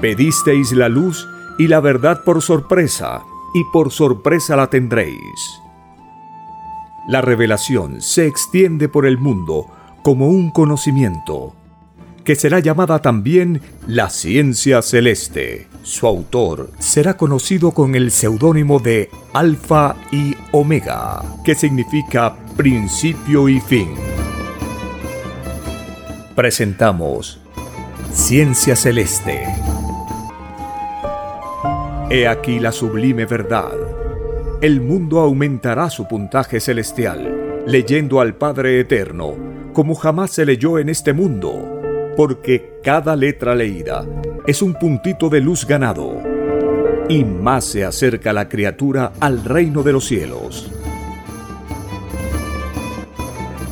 Pedisteis la luz y la verdad por sorpresa, y por sorpresa la tendréis. La revelación se extiende por el mundo como un conocimiento, que será llamada también la ciencia celeste. Su autor será conocido con el seudónimo de Alfa y Omega, que significa principio y fin. Presentamos Ciencia Celeste. He aquí la sublime verdad. El mundo aumentará su puntaje celestial, leyendo al Padre Eterno, como jamás se leyó en este mundo, porque cada letra leída es un puntito de luz ganado, y más se acerca la criatura al reino de los cielos.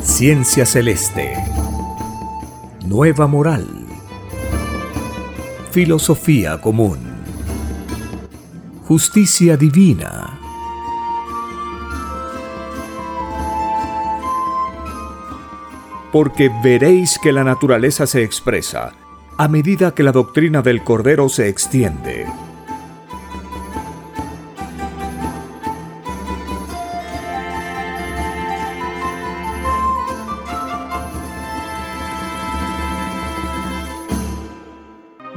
Ciencia Celeste. Nueva moral. Filosofía común justicia divina. Porque veréis que la naturaleza se expresa a medida que la doctrina del Cordero se extiende.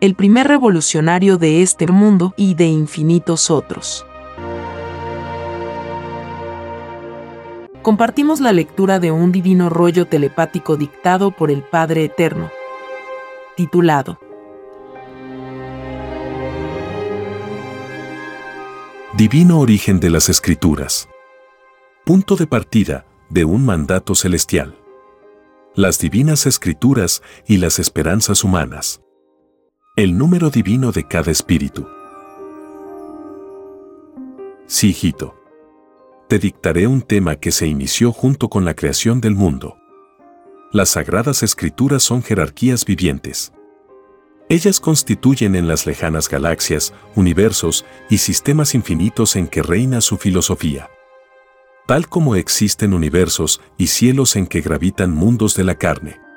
el primer revolucionario de este mundo y de infinitos otros. Compartimos la lectura de un divino rollo telepático dictado por el Padre Eterno, titulado Divino origen de las Escrituras. Punto de partida de un mandato celestial. Las divinas escrituras y las esperanzas humanas. El número divino de cada espíritu. Sí, hijito. Te dictaré un tema que se inició junto con la creación del mundo. Las sagradas escrituras son jerarquías vivientes. Ellas constituyen en las lejanas galaxias, universos y sistemas infinitos en que reina su filosofía. Tal como existen universos y cielos en que gravitan mundos de la carne.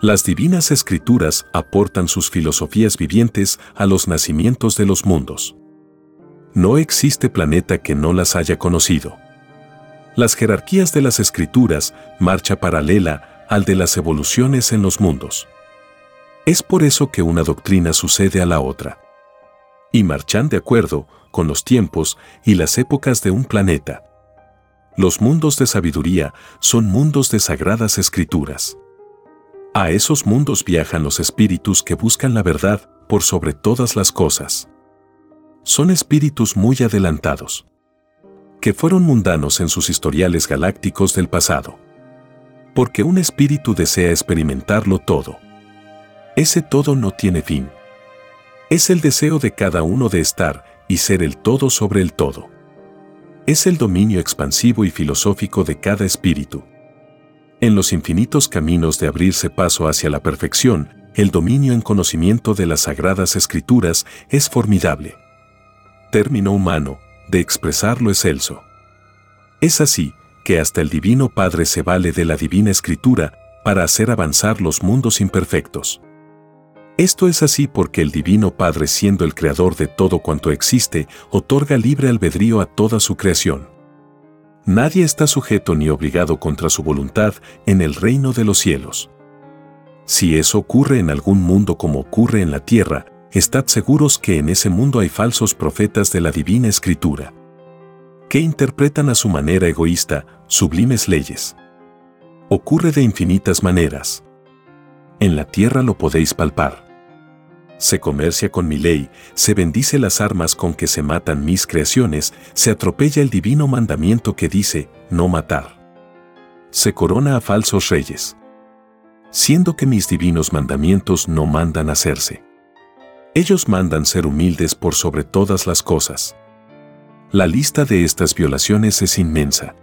Las divinas escrituras aportan sus filosofías vivientes a los nacimientos de los mundos. No existe planeta que no las haya conocido. Las jerarquías de las escrituras marcha paralela al de las evoluciones en los mundos. Es por eso que una doctrina sucede a la otra. Y marchan de acuerdo con los tiempos y las épocas de un planeta. Los mundos de sabiduría son mundos de sagradas escrituras. A esos mundos viajan los espíritus que buscan la verdad por sobre todas las cosas. Son espíritus muy adelantados, que fueron mundanos en sus historiales galácticos del pasado. Porque un espíritu desea experimentarlo todo. Ese todo no tiene fin. Es el deseo de cada uno de estar y ser el todo sobre el todo. Es el dominio expansivo y filosófico de cada espíritu. En los infinitos caminos de abrirse paso hacia la perfección, el dominio en conocimiento de las sagradas escrituras es formidable. Término humano, de expresar lo excelso. Es así, que hasta el Divino Padre se vale de la Divina Escritura para hacer avanzar los mundos imperfectos. Esto es así porque el Divino Padre siendo el creador de todo cuanto existe, otorga libre albedrío a toda su creación. Nadie está sujeto ni obligado contra su voluntad en el reino de los cielos. Si eso ocurre en algún mundo como ocurre en la tierra, estad seguros que en ese mundo hay falsos profetas de la divina escritura, que interpretan a su manera egoísta sublimes leyes. Ocurre de infinitas maneras. En la tierra lo podéis palpar se comercia con mi ley, se bendice las armas con que se matan mis creaciones, se atropella el divino mandamiento que dice, no matar. Se corona a falsos reyes. Siendo que mis divinos mandamientos no mandan hacerse. Ellos mandan ser humildes por sobre todas las cosas. La lista de estas violaciones es inmensa.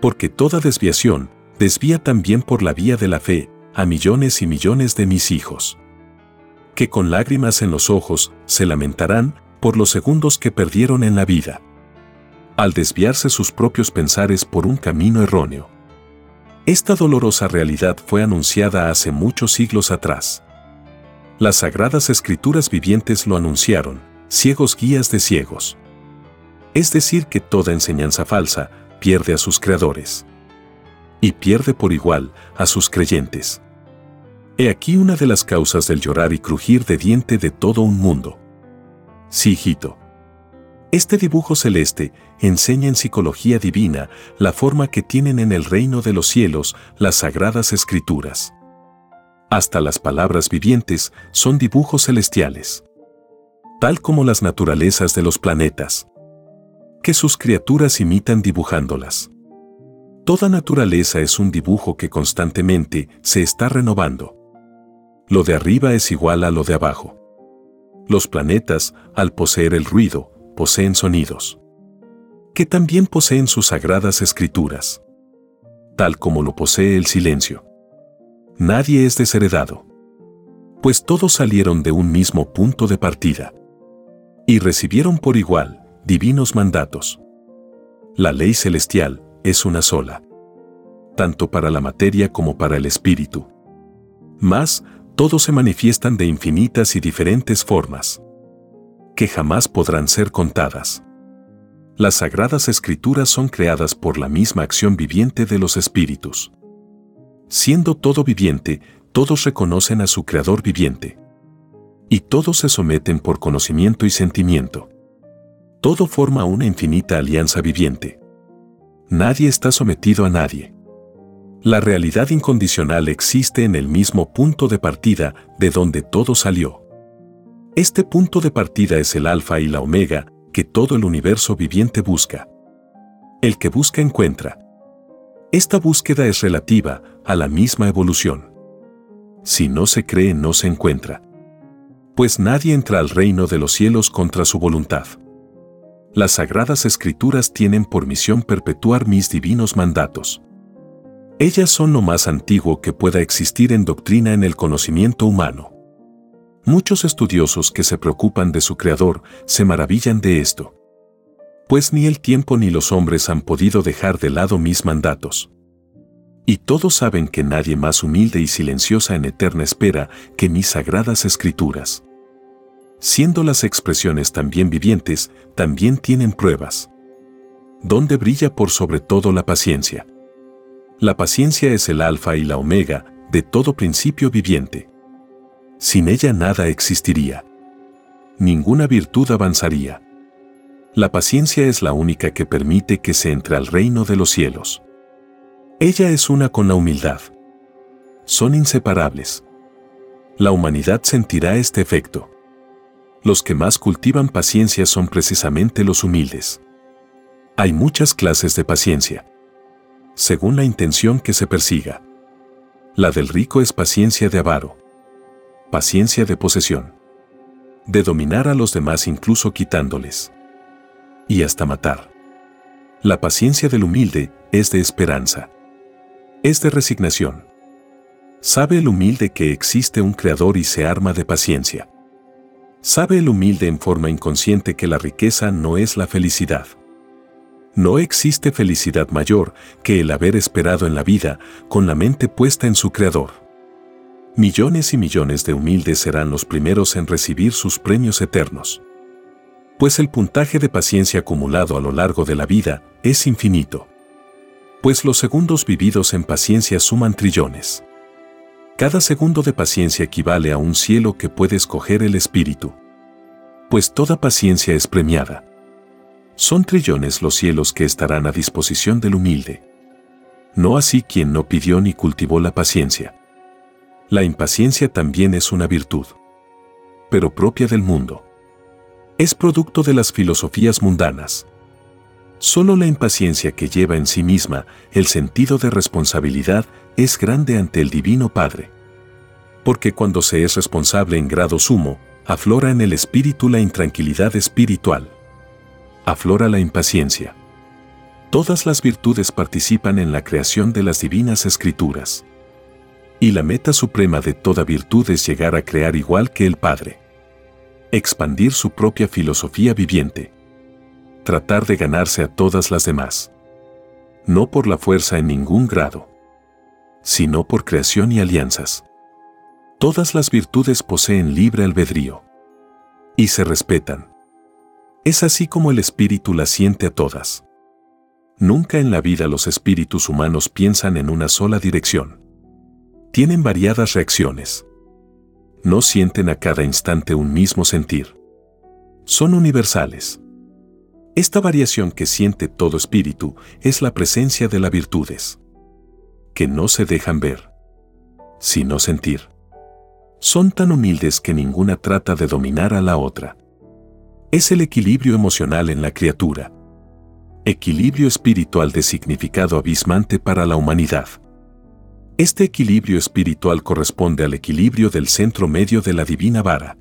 Porque toda desviación desvía también por la vía de la fe a millones y millones de mis hijos. Que con lágrimas en los ojos se lamentarán por los segundos que perdieron en la vida. Al desviarse sus propios pensares por un camino erróneo. Esta dolorosa realidad fue anunciada hace muchos siglos atrás. Las sagradas escrituras vivientes lo anunciaron, ciegos guías de ciegos. Es decir, que toda enseñanza falsa pierde a sus creadores. Y pierde por igual a sus creyentes. He aquí una de las causas del llorar y crujir de diente de todo un mundo. Sí, hijito. Este dibujo celeste enseña en psicología divina la forma que tienen en el reino de los cielos las sagradas escrituras. Hasta las palabras vivientes son dibujos celestiales. Tal como las naturalezas de los planetas que sus criaturas imitan dibujándolas. Toda naturaleza es un dibujo que constantemente se está renovando. Lo de arriba es igual a lo de abajo. Los planetas, al poseer el ruido, poseen sonidos, que también poseen sus sagradas escrituras, tal como lo posee el silencio. Nadie es desheredado, pues todos salieron de un mismo punto de partida y recibieron por igual divinos mandatos. La ley celestial es una sola, tanto para la materia como para el espíritu. Mas, todos se manifiestan de infinitas y diferentes formas, que jamás podrán ser contadas. Las sagradas escrituras son creadas por la misma acción viviente de los espíritus. Siendo todo viviente, todos reconocen a su Creador viviente. Y todos se someten por conocimiento y sentimiento. Todo forma una infinita alianza viviente. Nadie está sometido a nadie. La realidad incondicional existe en el mismo punto de partida de donde todo salió. Este punto de partida es el alfa y la omega que todo el universo viviente busca. El que busca encuentra. Esta búsqueda es relativa a la misma evolución. Si no se cree, no se encuentra. Pues nadie entra al reino de los cielos contra su voluntad. Las sagradas escrituras tienen por misión perpetuar mis divinos mandatos. Ellas son lo más antiguo que pueda existir en doctrina en el conocimiento humano. Muchos estudiosos que se preocupan de su Creador se maravillan de esto. Pues ni el tiempo ni los hombres han podido dejar de lado mis mandatos. Y todos saben que nadie más humilde y silenciosa en eterna espera que mis sagradas escrituras siendo las expresiones también vivientes, también tienen pruebas. ¿Dónde brilla por sobre todo la paciencia? La paciencia es el alfa y la omega de todo principio viviente. Sin ella nada existiría. Ninguna virtud avanzaría. La paciencia es la única que permite que se entre al reino de los cielos. Ella es una con la humildad. Son inseparables. La humanidad sentirá este efecto los que más cultivan paciencia son precisamente los humildes. Hay muchas clases de paciencia. Según la intención que se persiga. La del rico es paciencia de avaro. Paciencia de posesión. De dominar a los demás incluso quitándoles. Y hasta matar. La paciencia del humilde es de esperanza. Es de resignación. Sabe el humilde que existe un creador y se arma de paciencia. Sabe el humilde en forma inconsciente que la riqueza no es la felicidad. No existe felicidad mayor que el haber esperado en la vida con la mente puesta en su Creador. Millones y millones de humildes serán los primeros en recibir sus premios eternos. Pues el puntaje de paciencia acumulado a lo largo de la vida es infinito. Pues los segundos vividos en paciencia suman trillones. Cada segundo de paciencia equivale a un cielo que puede escoger el espíritu. Pues toda paciencia es premiada. Son trillones los cielos que estarán a disposición del humilde. No así quien no pidió ni cultivó la paciencia. La impaciencia también es una virtud, pero propia del mundo. Es producto de las filosofías mundanas. Solo la impaciencia que lleva en sí misma el sentido de responsabilidad es grande ante el Divino Padre. Porque cuando se es responsable en grado sumo, aflora en el espíritu la intranquilidad espiritual. Aflora la impaciencia. Todas las virtudes participan en la creación de las divinas escrituras. Y la meta suprema de toda virtud es llegar a crear igual que el Padre. Expandir su propia filosofía viviente. Tratar de ganarse a todas las demás. No por la fuerza en ningún grado, sino por creación y alianzas. Todas las virtudes poseen libre albedrío. Y se respetan. Es así como el espíritu las siente a todas. Nunca en la vida los espíritus humanos piensan en una sola dirección tienen variadas reacciones. No sienten a cada instante un mismo sentir. Son universales. Esta variación que siente todo espíritu es la presencia de las virtudes, que no se dejan ver, sino sentir. Son tan humildes que ninguna trata de dominar a la otra. Es el equilibrio emocional en la criatura. Equilibrio espiritual de significado abismante para la humanidad. Este equilibrio espiritual corresponde al equilibrio del centro medio de la divina vara.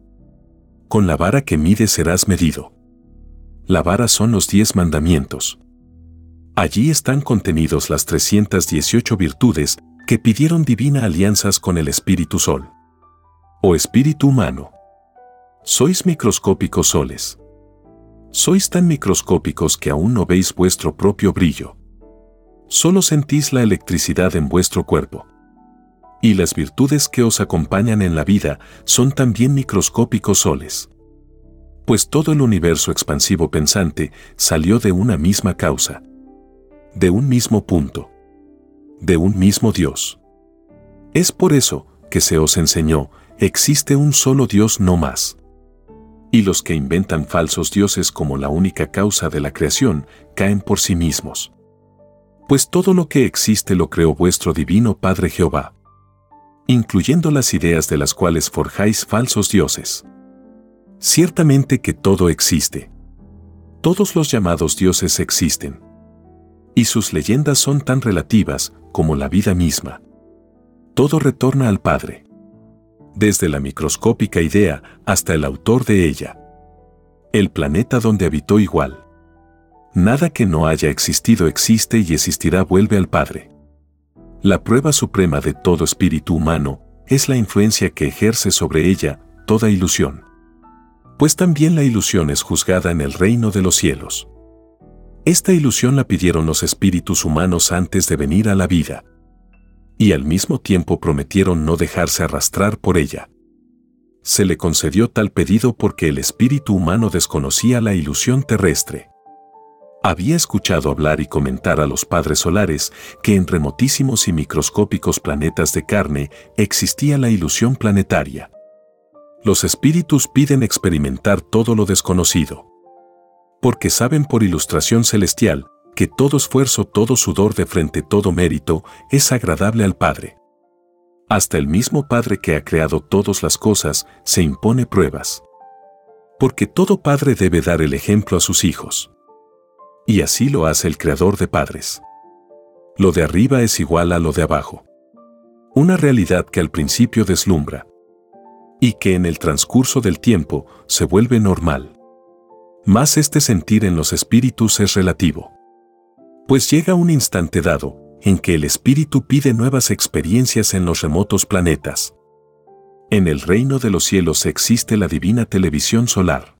Con la vara que mide serás medido. La vara son los diez mandamientos. Allí están contenidos las 318 virtudes que pidieron divina alianzas con el Espíritu Sol. O Espíritu humano. Sois microscópicos soles. Sois tan microscópicos que aún no veis vuestro propio brillo. Solo sentís la electricidad en vuestro cuerpo. Y las virtudes que os acompañan en la vida son también microscópicos soles. Pues todo el universo expansivo pensante salió de una misma causa. De un mismo punto. De un mismo Dios. Es por eso que se os enseñó, existe un solo Dios no más. Y los que inventan falsos dioses como la única causa de la creación caen por sí mismos. Pues todo lo que existe lo creó vuestro divino Padre Jehová incluyendo las ideas de las cuales forjáis falsos dioses. Ciertamente que todo existe. Todos los llamados dioses existen. Y sus leyendas son tan relativas como la vida misma. Todo retorna al Padre. Desde la microscópica idea hasta el autor de ella. El planeta donde habitó igual. Nada que no haya existido existe y existirá vuelve al Padre. La prueba suprema de todo espíritu humano es la influencia que ejerce sobre ella toda ilusión. Pues también la ilusión es juzgada en el reino de los cielos. Esta ilusión la pidieron los espíritus humanos antes de venir a la vida. Y al mismo tiempo prometieron no dejarse arrastrar por ella. Se le concedió tal pedido porque el espíritu humano desconocía la ilusión terrestre. Había escuchado hablar y comentar a los padres solares que en remotísimos y microscópicos planetas de carne existía la ilusión planetaria. Los espíritus piden experimentar todo lo desconocido. Porque saben por ilustración celestial que todo esfuerzo, todo sudor de frente, todo mérito es agradable al Padre. Hasta el mismo Padre que ha creado todas las cosas se impone pruebas. Porque todo Padre debe dar el ejemplo a sus hijos. Y así lo hace el Creador de padres. Lo de arriba es igual a lo de abajo. Una realidad que al principio deslumbra. Y que en el transcurso del tiempo se vuelve normal. Más este sentir en los espíritus es relativo. Pues llega un instante dado en que el espíritu pide nuevas experiencias en los remotos planetas. En el reino de los cielos existe la divina televisión solar.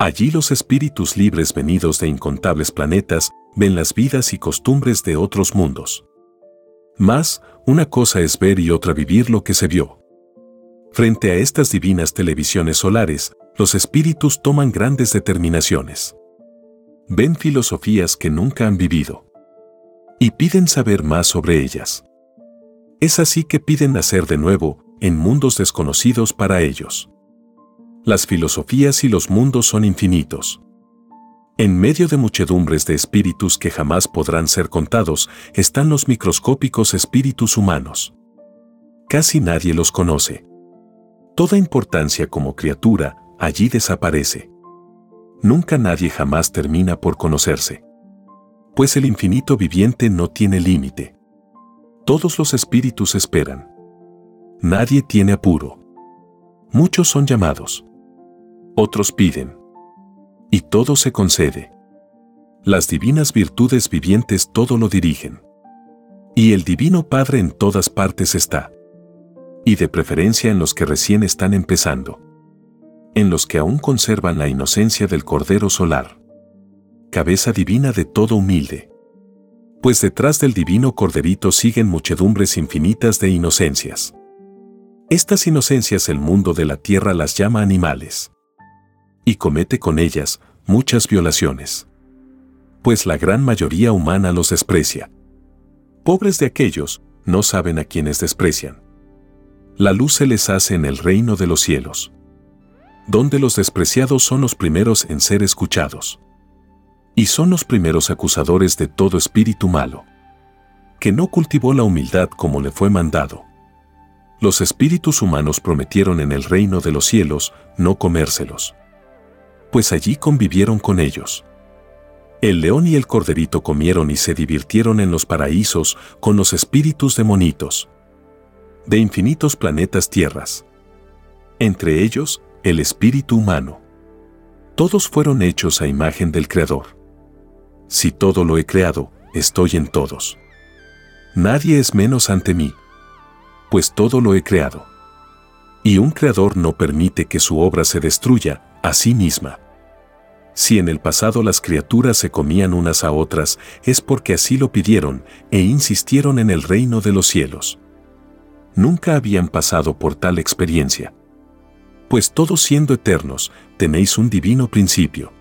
Allí los espíritus libres venidos de incontables planetas ven las vidas y costumbres de otros mundos. Más, una cosa es ver y otra vivir lo que se vio. Frente a estas divinas televisiones solares, los espíritus toman grandes determinaciones. Ven filosofías que nunca han vivido. Y piden saber más sobre ellas. Es así que piden nacer de nuevo, en mundos desconocidos para ellos las filosofías y los mundos son infinitos. En medio de muchedumbres de espíritus que jamás podrán ser contados, están los microscópicos espíritus humanos. Casi nadie los conoce. Toda importancia como criatura allí desaparece. Nunca nadie jamás termina por conocerse. Pues el infinito viviente no tiene límite. Todos los espíritus esperan. Nadie tiene apuro. Muchos son llamados otros piden. Y todo se concede. Las divinas virtudes vivientes todo lo dirigen. Y el Divino Padre en todas partes está. Y de preferencia en los que recién están empezando. En los que aún conservan la inocencia del Cordero Solar. Cabeza divina de todo humilde. Pues detrás del divino Corderito siguen muchedumbres infinitas de inocencias. Estas inocencias el mundo de la tierra las llama animales. Y comete con ellas muchas violaciones. Pues la gran mayoría humana los desprecia. Pobres de aquellos, no saben a quienes desprecian. La luz se les hace en el reino de los cielos. Donde los despreciados son los primeros en ser escuchados. Y son los primeros acusadores de todo espíritu malo. Que no cultivó la humildad como le fue mandado los espíritus humanos prometieron en el reino de los cielos no comérselos. Pues allí convivieron con ellos. El león y el corderito comieron y se divirtieron en los paraísos con los espíritus demonitos. De infinitos planetas tierras. Entre ellos, el espíritu humano. Todos fueron hechos a imagen del Creador. Si todo lo he creado, estoy en todos. Nadie es menos ante mí pues todo lo he creado. Y un creador no permite que su obra se destruya a sí misma. Si en el pasado las criaturas se comían unas a otras, es porque así lo pidieron e insistieron en el reino de los cielos. Nunca habían pasado por tal experiencia. Pues todos siendo eternos, tenéis un divino principio.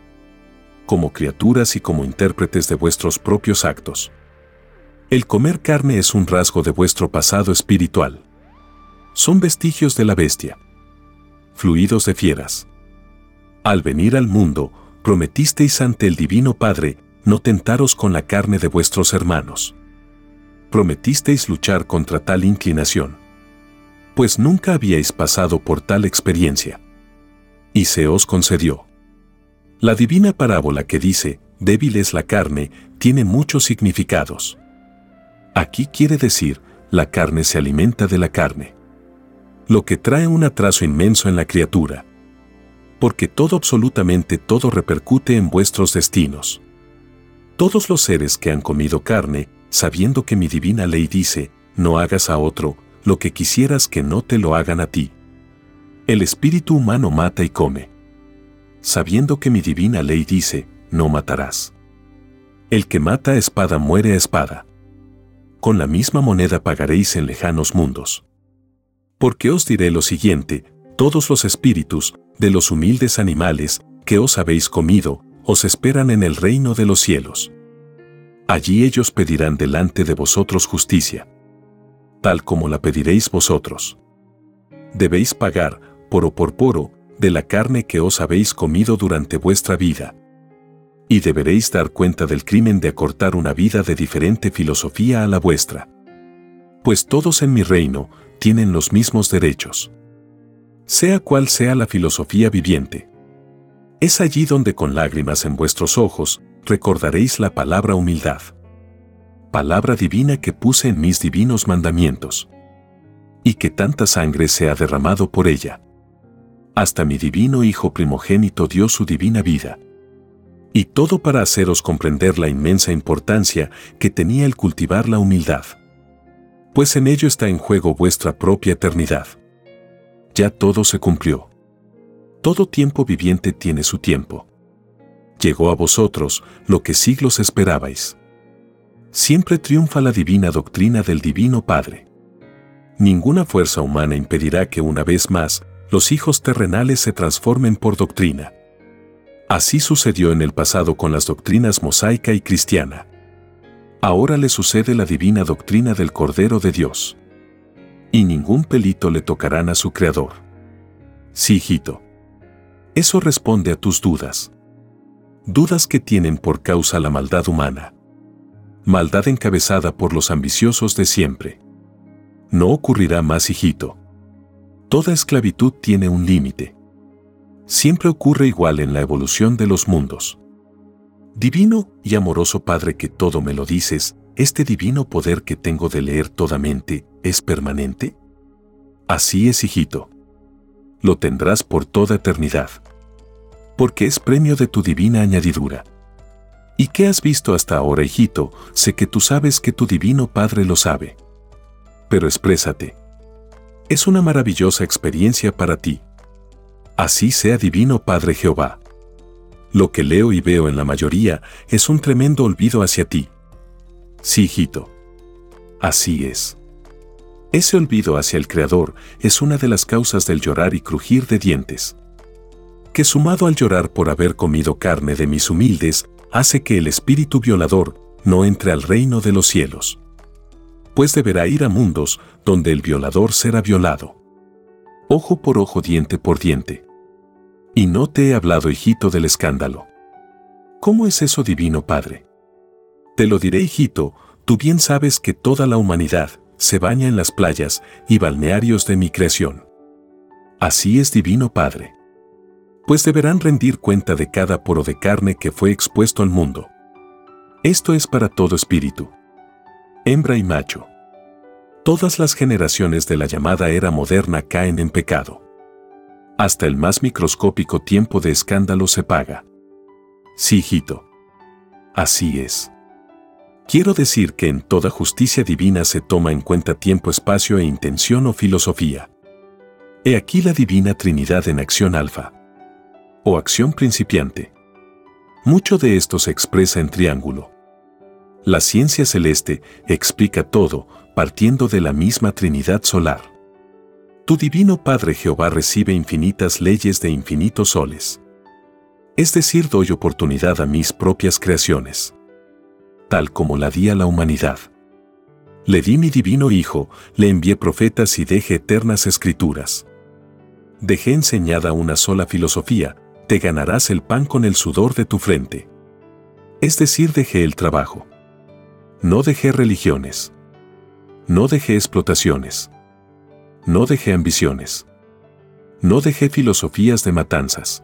Como criaturas y como intérpretes de vuestros propios actos. El comer carne es un rasgo de vuestro pasado espiritual. Son vestigios de la bestia. Fluidos de fieras. Al venir al mundo, prometisteis ante el Divino Padre no tentaros con la carne de vuestros hermanos. Prometisteis luchar contra tal inclinación. Pues nunca habíais pasado por tal experiencia. Y se os concedió. La divina parábola que dice, débil es la carne, tiene muchos significados. Aquí quiere decir, la carne se alimenta de la carne. Lo que trae un atraso inmenso en la criatura. Porque todo absolutamente todo repercute en vuestros destinos. Todos los seres que han comido carne, sabiendo que mi divina ley dice, no hagas a otro lo que quisieras que no te lo hagan a ti. El espíritu humano mata y come. Sabiendo que mi divina ley dice, no matarás. El que mata a espada muere a espada con la misma moneda pagaréis en lejanos mundos. Porque os diré lo siguiente, todos los espíritus, de los humildes animales, que os habéis comido, os esperan en el reino de los cielos. Allí ellos pedirán delante de vosotros justicia, tal como la pediréis vosotros. Debéis pagar, poro por poro, de la carne que os habéis comido durante vuestra vida y deberéis dar cuenta del crimen de acortar una vida de diferente filosofía a la vuestra. Pues todos en mi reino tienen los mismos derechos. Sea cual sea la filosofía viviente. Es allí donde con lágrimas en vuestros ojos recordaréis la palabra humildad. Palabra divina que puse en mis divinos mandamientos. Y que tanta sangre se ha derramado por ella. Hasta mi divino Hijo primogénito dio su divina vida y todo para haceros comprender la inmensa importancia que tenía el cultivar la humildad. Pues en ello está en juego vuestra propia eternidad. Ya todo se cumplió. Todo tiempo viviente tiene su tiempo. Llegó a vosotros lo que siglos esperabais. Siempre triunfa la divina doctrina del Divino Padre. Ninguna fuerza humana impedirá que una vez más los hijos terrenales se transformen por doctrina. Así sucedió en el pasado con las doctrinas mosaica y cristiana. Ahora le sucede la divina doctrina del Cordero de Dios. Y ningún pelito le tocarán a su Creador. Sí, hijito. Eso responde a tus dudas. Dudas que tienen por causa la maldad humana. Maldad encabezada por los ambiciosos de siempre. No ocurrirá más, hijito. Toda esclavitud tiene un límite siempre ocurre igual en la evolución de los mundos. Divino y amoroso Padre que todo me lo dices, ¿este divino poder que tengo de leer toda mente es permanente? Así es, hijito. Lo tendrás por toda eternidad. porque es premio de tu divina añadidura. ¿Y qué has visto hasta ahora, hijito? Sé que tú sabes que tu divino Padre lo sabe. Pero exprésate. Es una maravillosa experiencia para ti. Así sea divino Padre Jehová. Lo que leo y veo en la mayoría es un tremendo olvido hacia ti. Sí, hijito. Así es. Ese olvido hacia el Creador es una de las causas del llorar y crujir de dientes. Que sumado al llorar por haber comido carne de mis humildes, hace que el espíritu violador no entre al reino de los cielos. Pues deberá ir a mundos donde el violador será violado. Ojo por ojo, diente por diente. Y no te he hablado, hijito, del escándalo. ¿Cómo es eso, divino Padre? Te lo diré, hijito, tú bien sabes que toda la humanidad se baña en las playas y balnearios de mi creación. Así es, divino Padre. Pues deberán rendir cuenta de cada poro de carne que fue expuesto al mundo. Esto es para todo espíritu. Hembra y macho. Todas las generaciones de la llamada era moderna caen en pecado hasta el más microscópico tiempo de escándalo se paga. Sí, hijito. Así es. Quiero decir que en toda justicia divina se toma en cuenta tiempo, espacio e intención o filosofía. He aquí la divina Trinidad en acción alfa. O acción principiante. Mucho de esto se expresa en triángulo. La ciencia celeste explica todo partiendo de la misma Trinidad solar. Tu divino Padre Jehová recibe infinitas leyes de infinitos soles. Es decir, doy oportunidad a mis propias creaciones. Tal como la di a la humanidad. Le di mi divino Hijo, le envié profetas y dejé eternas escrituras. Dejé enseñada una sola filosofía, te ganarás el pan con el sudor de tu frente. Es decir, dejé el trabajo. No dejé religiones. No dejé explotaciones no dejé ambiciones. No dejé filosofías de matanzas.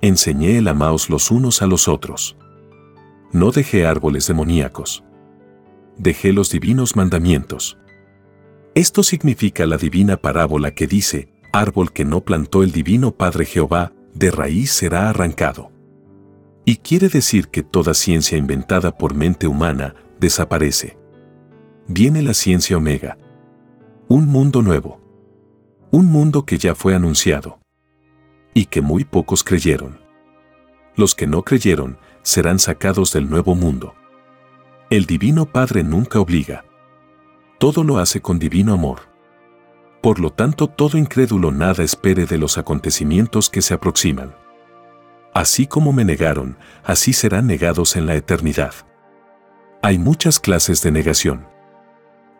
Enseñé el amaos los unos a los otros. No dejé árboles demoníacos. Dejé los divinos mandamientos. Esto significa la divina parábola que dice, árbol que no plantó el divino Padre Jehová, de raíz será arrancado. Y quiere decir que toda ciencia inventada por mente humana desaparece. Viene la ciencia omega, un mundo nuevo. Un mundo que ya fue anunciado. Y que muy pocos creyeron. Los que no creyeron serán sacados del nuevo mundo. El Divino Padre nunca obliga. Todo lo hace con divino amor. Por lo tanto, todo incrédulo nada espere de los acontecimientos que se aproximan. Así como me negaron, así serán negados en la eternidad. Hay muchas clases de negación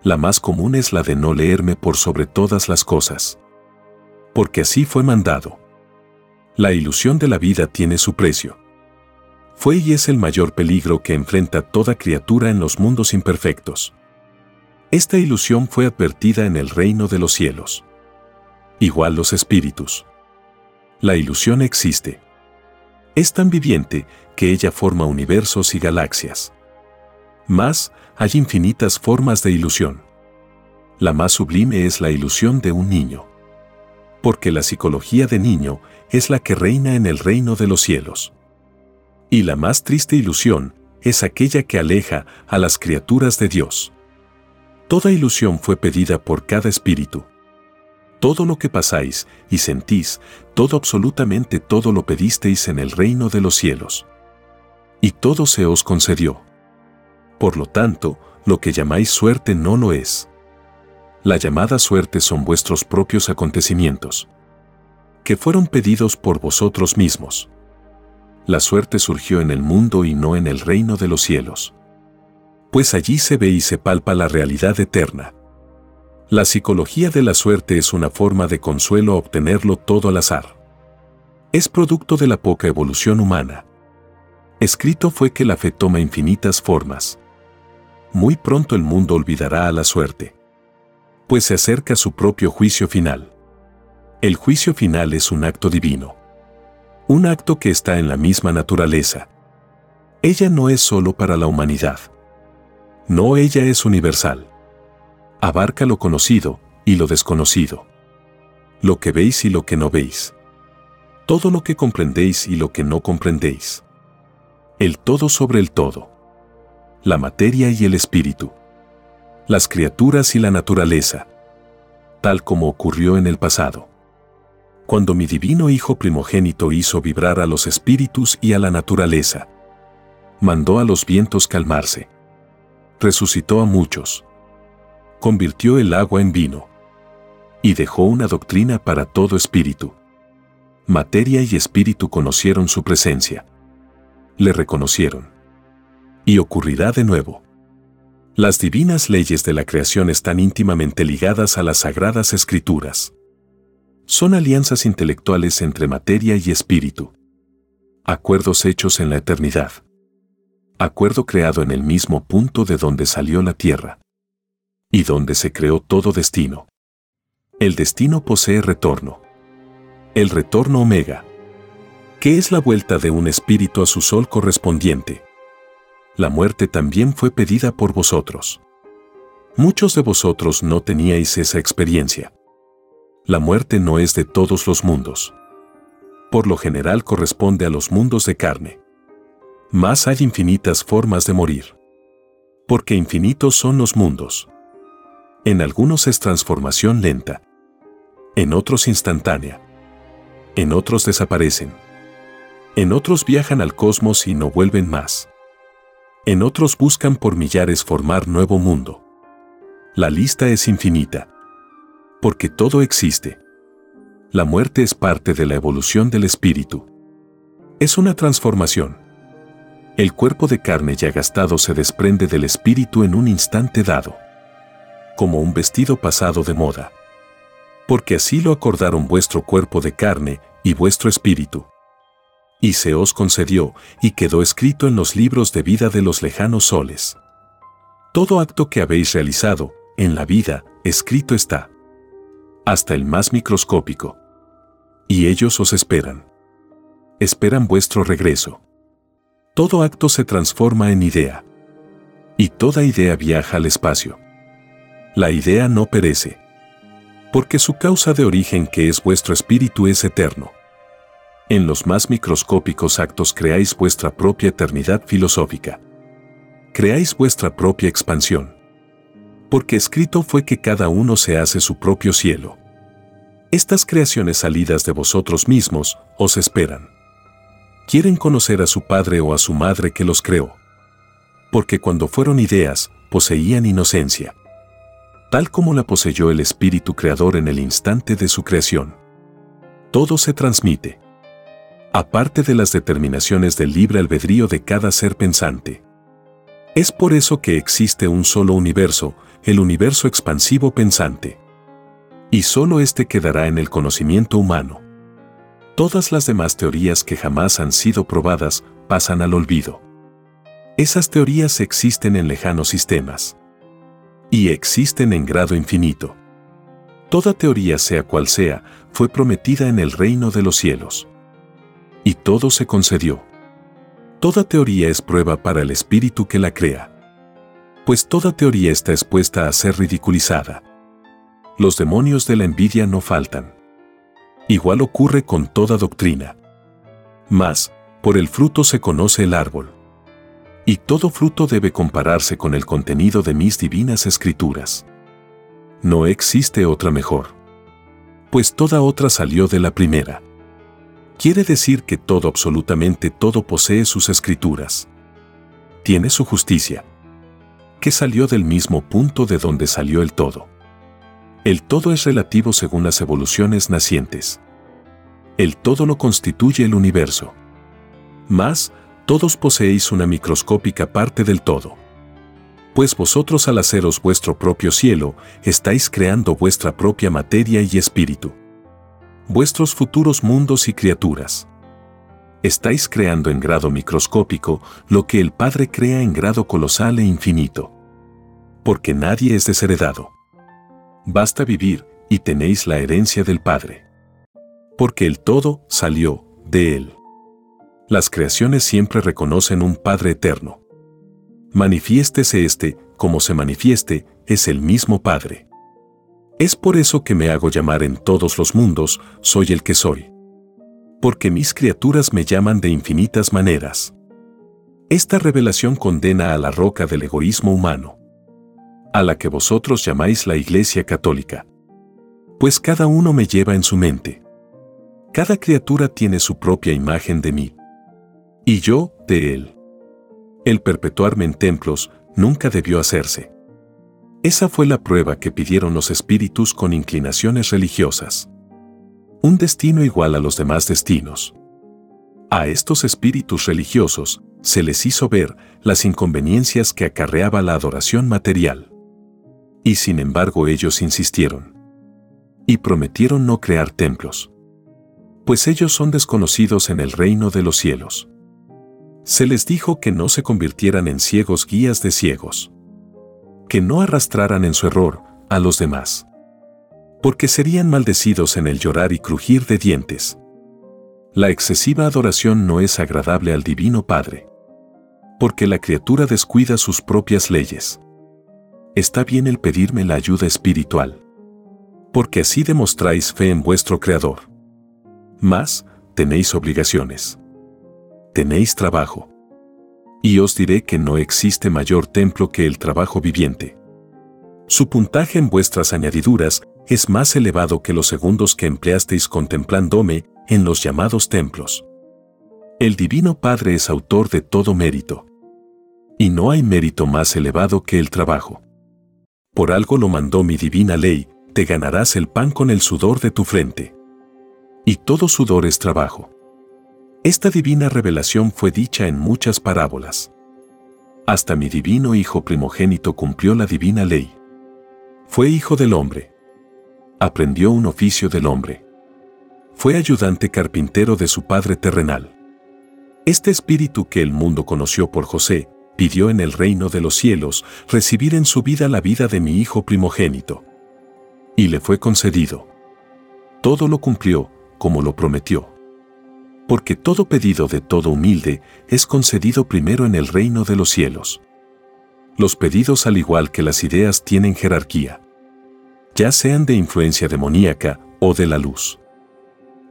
la más común es la de no leerme por sobre todas las cosas. Porque así fue mandado. La ilusión de la vida tiene su precio. Fue y es el mayor peligro que enfrenta toda criatura en los mundos imperfectos. Esta ilusión fue advertida en el reino de los cielos. Igual los espíritus. La ilusión existe. Es tan viviente que ella forma universos y galaxias. Más, hay infinitas formas de ilusión. La más sublime es la ilusión de un niño. Porque la psicología de niño es la que reina en el reino de los cielos. Y la más triste ilusión es aquella que aleja a las criaturas de Dios. Toda ilusión fue pedida por cada espíritu. Todo lo que pasáis y sentís, todo absolutamente todo lo pedisteis en el reino de los cielos. Y todo se os concedió. Por lo tanto, lo que llamáis suerte no lo es. La llamada suerte son vuestros propios acontecimientos, que fueron pedidos por vosotros mismos. La suerte surgió en el mundo y no en el reino de los cielos. Pues allí se ve y se palpa la realidad eterna. La psicología de la suerte es una forma de consuelo obtenerlo todo al azar. Es producto de la poca evolución humana. Escrito fue que la fe toma infinitas formas muy pronto el mundo olvidará a la suerte. Pues se acerca su propio juicio final. El juicio final es un acto divino. Un acto que está en la misma naturaleza. Ella no es solo para la humanidad. No, ella es universal. Abarca lo conocido y lo desconocido. Lo que veis y lo que no veis. todo lo que comprendéis y lo que no comprendéis. El todo sobre el todo. La materia y el espíritu. Las criaturas y la naturaleza. Tal como ocurrió en el pasado. Cuando mi divino Hijo primogénito hizo vibrar a los espíritus y a la naturaleza. Mandó a los vientos calmarse. Resucitó a muchos. Convirtió el agua en vino. Y dejó una doctrina para todo espíritu materia y espíritu conocieron su presencia. Le reconocieron. Y ocurrirá de nuevo. Las divinas leyes de la creación están íntimamente ligadas a las sagradas escrituras. Son alianzas intelectuales entre materia y espíritu. Acuerdos hechos en la eternidad. Acuerdo creado en el mismo punto de donde salió la tierra. Y donde se creó todo destino. El destino posee retorno el retorno omega, que es la vuelta de un espíritu a su sol correspondiente. La muerte también fue pedida por vosotros. Muchos de vosotros no teníais esa experiencia. La muerte no es de todos los mundos. Por lo general corresponde a los mundos de carne. Más hay infinitas formas de morir. Porque infinitos son los mundos. En algunos es transformación lenta. En otros instantánea en otros desaparecen. En otros viajan al cosmos y no vuelven más. En otros buscan por millares formar nuevo mundo. La lista es infinita. Porque todo existe. La muerte es parte de la evolución del espíritu. Es una transformación. El cuerpo de carne ya gastado se desprende del espíritu en un instante dado. Como un vestido pasado de moda porque así lo acordaron vuestro cuerpo de carne y vuestro espíritu. Y se os concedió y quedó escrito en los libros de vida de los lejanos soles. Todo acto que habéis realizado, en la vida, escrito está. Hasta el más microscópico. Y ellos os esperan. Esperan vuestro regreso. Todo acto se transforma en idea. Y toda idea viaja al espacio. La idea no perece porque su causa de origen que es vuestro espíritu es eterno. En los más microscópicos actos creáis vuestra propia eternidad filosófica. Creáis vuestra propia expansión. Porque escrito fue que cada uno se hace su propio cielo. Estas creaciones salidas de vosotros mismos os esperan. Quieren conocer a su padre o a su madre que los creó. Porque cuando fueron ideas, poseían inocencia tal como la poseyó el Espíritu Creador en el instante de su creación. Todo se transmite. Aparte de las determinaciones del libre albedrío de cada ser pensante. Es por eso que existe un solo universo, el universo expansivo pensante. Y solo este quedará en el conocimiento humano. Todas las demás teorías que jamás han sido probadas pasan al olvido. Esas teorías existen en lejanos sistemas y existen en grado infinito. Toda teoría, sea cual sea, fue prometida en el reino de los cielos. Y todo se concedió. Toda teoría es prueba para el espíritu que la crea. Pues toda teoría está expuesta a ser ridiculizada. Los demonios de la envidia no faltan. Igual ocurre con toda doctrina. Mas, por el fruto se conoce el árbol y todo fruto debe compararse con el contenido de mis divinas escrituras. No existe otra mejor. Pues toda otra salió de la primera. Quiere decir que todo, absolutamente todo posee sus escrituras. Tiene su justicia. Que salió del mismo punto de donde salió el todo. El todo es relativo según las evoluciones nacientes. El todo lo constituye el universo. Más, todos poseéis una microscópica parte del todo. Pues vosotros al haceros vuestro propio cielo, estáis creando vuestra propia materia y espíritu. Vuestros futuros mundos y criaturas. Estáis creando en grado microscópico lo que el Padre crea en grado colosal e infinito. Porque nadie es desheredado. Basta vivir y tenéis la herencia del Padre. Porque el todo salió de Él las creaciones siempre reconocen un Padre eterno. Manifiéstese este, como se manifieste, es el mismo Padre. Es por eso que me hago llamar en todos los mundos, soy el que soy. Porque mis criaturas me llaman de infinitas maneras. Esta revelación condena a la roca del egoísmo humano, a la que vosotros llamáis la Iglesia Católica. Pues cada uno me lleva en su mente. Cada criatura tiene su propia imagen de mí. Y yo, de él. El perpetuarme en templos nunca debió hacerse. Esa fue la prueba que pidieron los espíritus con inclinaciones religiosas. Un destino igual a los demás destinos. A estos espíritus religiosos se les hizo ver las inconveniencias que acarreaba la adoración material. Y sin embargo ellos insistieron. Y prometieron no crear templos. Pues ellos son desconocidos en el reino de los cielos. Se les dijo que no se convirtieran en ciegos guías de ciegos que no arrastraran en su error a los demás. Porque serían maldecidos en el llorar y crujir de dientes. La excesiva adoración no es agradable al Divino Padre. Porque la criatura descuida sus propias leyes. Está bien el pedirme la ayuda espiritual. Porque así demostráis fe en vuestro Creador. Más, tenéis obligaciones. Tenéis trabajo y os diré que no existe mayor templo que el trabajo viviente. Su puntaje en vuestras añadiduras es más elevado que los segundos que empleasteis contemplándome en los llamados templos. El Divino Padre es autor de todo mérito. Y no hay mérito más elevado que el trabajo. Por algo lo mandó mi divina ley, te ganarás el pan con el sudor de tu frente. Y todo sudor es trabajo. Esta divina revelación fue dicha en muchas parábolas. Hasta mi divino Hijo primogénito cumplió la divina ley. Fue hijo del hombre. Aprendió un oficio del hombre. Fue ayudante carpintero de su padre terrenal. Este espíritu que el mundo conoció por José, pidió en el reino de los cielos recibir en su vida la vida de mi hijo primogénito. Y le fue concedido. Todo lo cumplió, como lo prometió porque todo pedido de todo humilde es concedido primero en el reino de los cielos. Los pedidos al igual que las ideas tienen jerarquía, ya sean de influencia demoníaca o de la luz.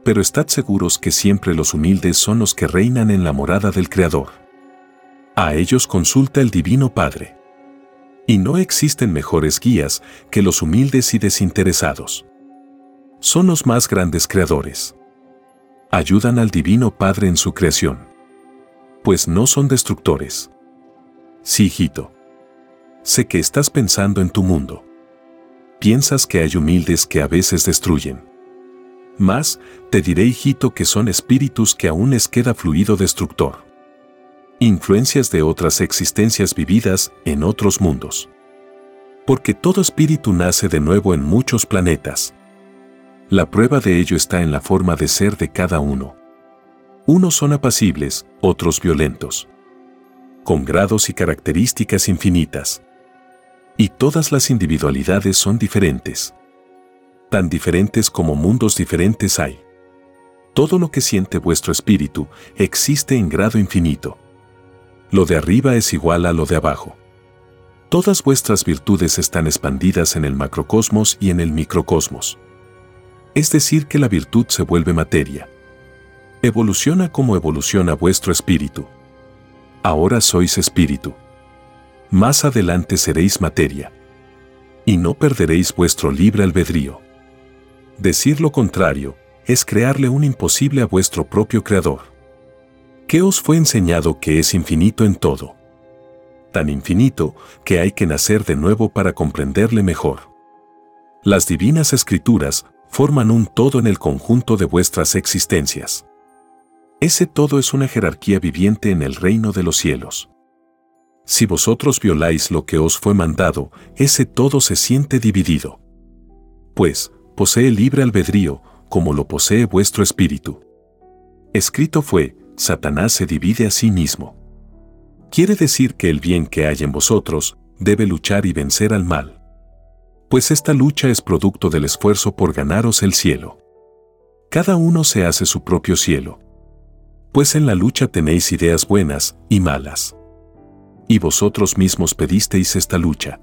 Pero estad seguros que siempre los humildes son los que reinan en la morada del Creador. A ellos consulta el Divino Padre. Y no existen mejores guías que los humildes y desinteresados. Son los más grandes creadores ayudan al Divino Padre en su creación. Pues no son destructores. Sí, hijito. Sé que estás pensando en tu mundo. Piensas que hay humildes que a veces destruyen. Más, te diré, hijito, que son espíritus que aún les queda fluido destructor. Influencias de otras existencias vividas en otros mundos. Porque todo espíritu nace de nuevo en muchos planetas, la prueba de ello está en la forma de ser de cada uno. Unos son apacibles, otros violentos. Con grados y características infinitas. Y todas las individualidades son diferentes. Tan diferentes como mundos diferentes hay. Todo lo que siente vuestro espíritu existe en grado infinito. Lo de arriba es igual a lo de abajo. Todas vuestras virtudes están expandidas en el macrocosmos y en el microcosmos es decir, que la virtud se vuelve materia. Evoluciona como evoluciona vuestro espíritu. Ahora sois espíritu. Más adelante seréis materia. Y no perderéis vuestro libre albedrío. Decir lo contrario es crearle un imposible a vuestro propio Creador. ¿Qué os fue enseñado que es infinito en todo? Tan infinito que hay que nacer de nuevo para comprenderle mejor. Las divinas escrituras forman un todo en el conjunto de vuestras existencias. Ese todo es una jerarquía viviente en el reino de los cielos. Si vosotros violáis lo que os fue mandado, ese todo se siente dividido. Pues, posee libre albedrío, como lo posee vuestro espíritu. Escrito fue, Satanás se divide a sí mismo. Quiere decir que el bien que hay en vosotros debe luchar y vencer al mal pues esta lucha es producto del esfuerzo por ganaros el cielo. Cada uno se hace su propio cielo. Pues en la lucha tenéis ideas buenas y malas. Y vosotros mismos pedisteis esta lucha.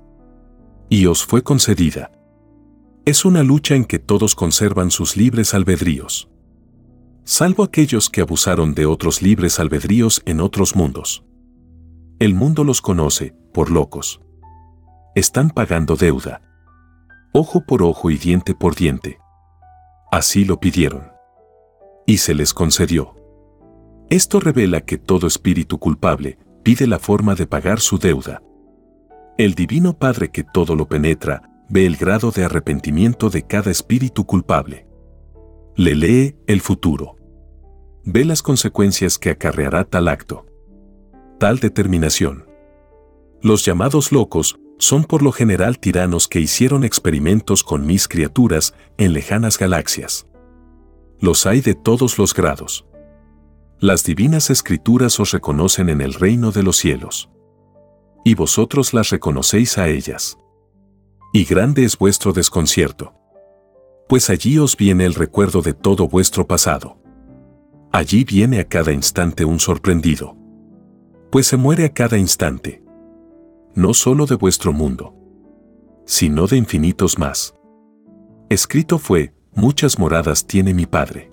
Y os fue concedida. Es una lucha en que todos conservan sus libres albedríos. Salvo aquellos que abusaron de otros libres albedríos en otros mundos. El mundo los conoce, por locos. Están pagando deuda. Ojo por ojo y diente por diente. Así lo pidieron. Y se les concedió. Esto revela que todo espíritu culpable pide la forma de pagar su deuda. El Divino Padre que todo lo penetra, ve el grado de arrepentimiento de cada espíritu culpable. Le lee el futuro. Ve las consecuencias que acarreará tal acto. Tal determinación. Los llamados locos son por lo general tiranos que hicieron experimentos con mis criaturas en lejanas galaxias. Los hay de todos los grados. Las divinas escrituras os reconocen en el reino de los cielos. Y vosotros las reconocéis a ellas. Y grande es vuestro desconcierto. Pues allí os viene el recuerdo de todo vuestro pasado. Allí viene a cada instante un sorprendido. Pues se muere a cada instante. No solo de vuestro mundo, sino de infinitos más. Escrito fue, muchas moradas tiene mi Padre.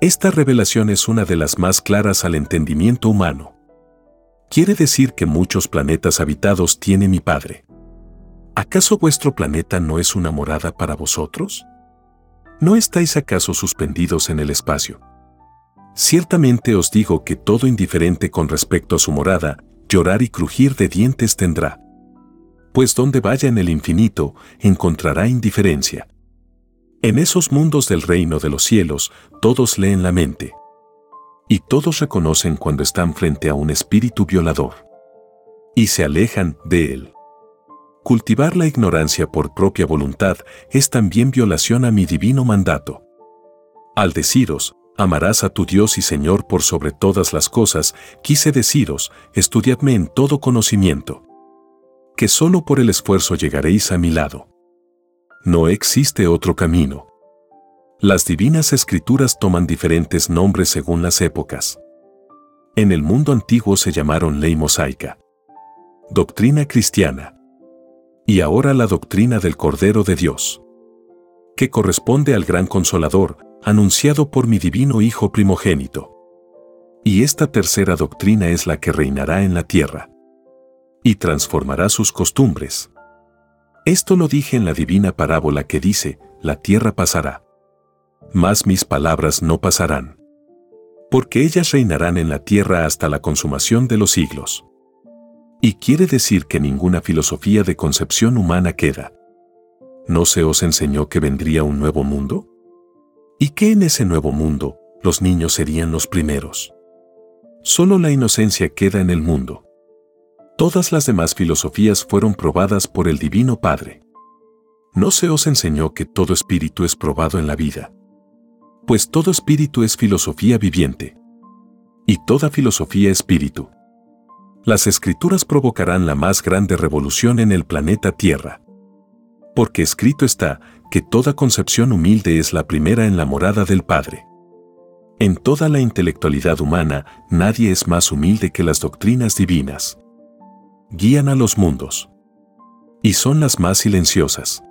Esta revelación es una de las más claras al entendimiento humano. Quiere decir que muchos planetas habitados tiene mi Padre. ¿Acaso vuestro planeta no es una morada para vosotros? ¿No estáis acaso suspendidos en el espacio? Ciertamente os digo que todo indiferente con respecto a su morada, llorar y crujir de dientes tendrá. Pues donde vaya en el infinito, encontrará indiferencia. En esos mundos del reino de los cielos, todos leen la mente. Y todos reconocen cuando están frente a un espíritu violador. Y se alejan de él. Cultivar la ignorancia por propia voluntad es también violación a mi divino mandato. Al deciros, amarás a tu Dios y Señor por sobre todas las cosas, quise deciros, estudiadme en todo conocimiento. Que solo por el esfuerzo llegaréis a mi lado. No existe otro camino. Las divinas escrituras toman diferentes nombres según las épocas. En el mundo antiguo se llamaron ley mosaica, doctrina cristiana y ahora la doctrina del Cordero de Dios, que corresponde al gran consolador, anunciado por mi divino Hijo primogénito. Y esta tercera doctrina es la que reinará en la tierra y transformará sus costumbres esto lo dije en la divina parábola que dice, la tierra pasará. Mas mis palabras no pasarán. Porque ellas reinarán en la tierra hasta la consumación de los siglos. Y quiere decir que ninguna filosofía de concepción humana queda. ¿No se os enseñó que vendría un nuevo mundo? ¿Y que en ese nuevo mundo los niños serían los primeros? Solo la inocencia queda en el mundo. Todas las demás filosofías fueron probadas por el Divino Padre. No se os enseñó que todo espíritu es probado en la vida. Pues todo espíritu es filosofía viviente. Y toda filosofía espíritu. Las escrituras provocarán la más grande revolución en el planeta Tierra. Porque escrito está que toda concepción humilde es la primera en la morada del Padre. En toda la intelectualidad humana, nadie es más humilde que las doctrinas divinas guían a los mundos. Y son las más silenciosas.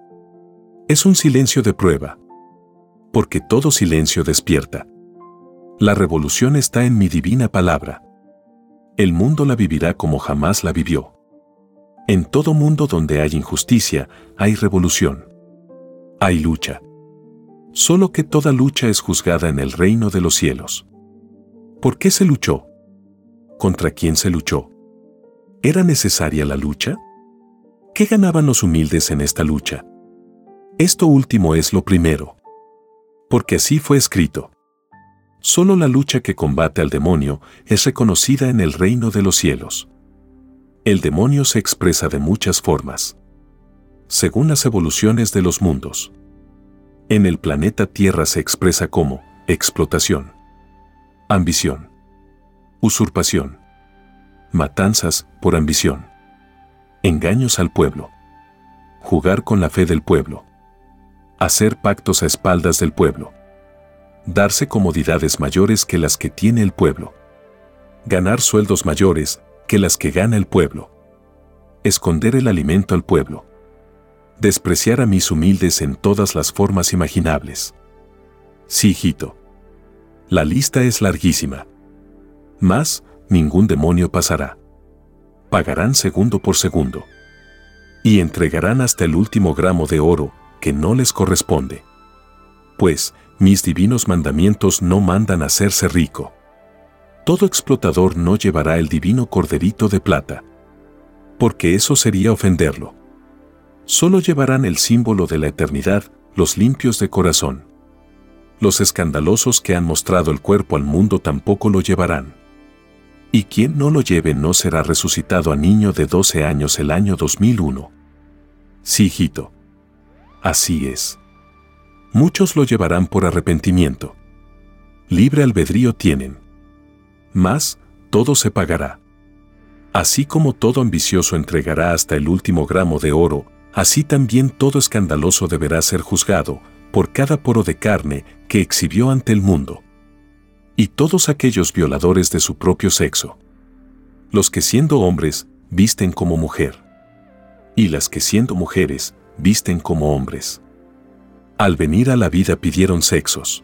Es un silencio de prueba. Porque todo silencio despierta. La revolución está en mi divina palabra. El mundo la vivirá como jamás la vivió. En todo mundo donde hay injusticia, hay revolución. Hay lucha. Solo que toda lucha es juzgada en el reino de los cielos. ¿Por qué se luchó? ¿Contra quién se luchó? ¿Era necesaria la lucha? ¿Qué ganaban los humildes en esta lucha? Esto último es lo primero. Porque así fue escrito. Solo la lucha que combate al demonio es reconocida en el reino de los cielos. El demonio se expresa de muchas formas. Según las evoluciones de los mundos. En el planeta Tierra se expresa como explotación, ambición, usurpación, matanzas por ambición, engaños al pueblo, jugar con la fe del pueblo, hacer pactos a espaldas del pueblo, darse comodidades mayores que las que tiene el pueblo, ganar sueldos mayores que las que gana el pueblo, esconder el alimento al pueblo, despreciar a mis humildes en todas las formas imaginables. Sí, hijito. La lista es larguísima. Más, ningún demonio pasará. Pagarán segundo por segundo. Y entregarán hasta el último gramo de oro que no les corresponde. Pues, mis divinos mandamientos no mandan hacerse rico. Todo explotador no llevará el divino corderito de plata. Porque eso sería ofenderlo. Solo llevarán el símbolo de la eternidad, los limpios de corazón. Los escandalosos que han mostrado el cuerpo al mundo tampoco lo llevarán. Y quien no lo lleve no será resucitado a niño de 12 años el año 2001. Sí, hijito. Así es. Muchos lo llevarán por arrepentimiento. Libre albedrío tienen. Más, todo se pagará. Así como todo ambicioso entregará hasta el último gramo de oro, así también todo escandaloso deberá ser juzgado por cada poro de carne que exhibió ante el mundo. Y todos aquellos violadores de su propio sexo. Los que siendo hombres, visten como mujer. Y las que siendo mujeres, visten como hombres. Al venir a la vida pidieron sexos.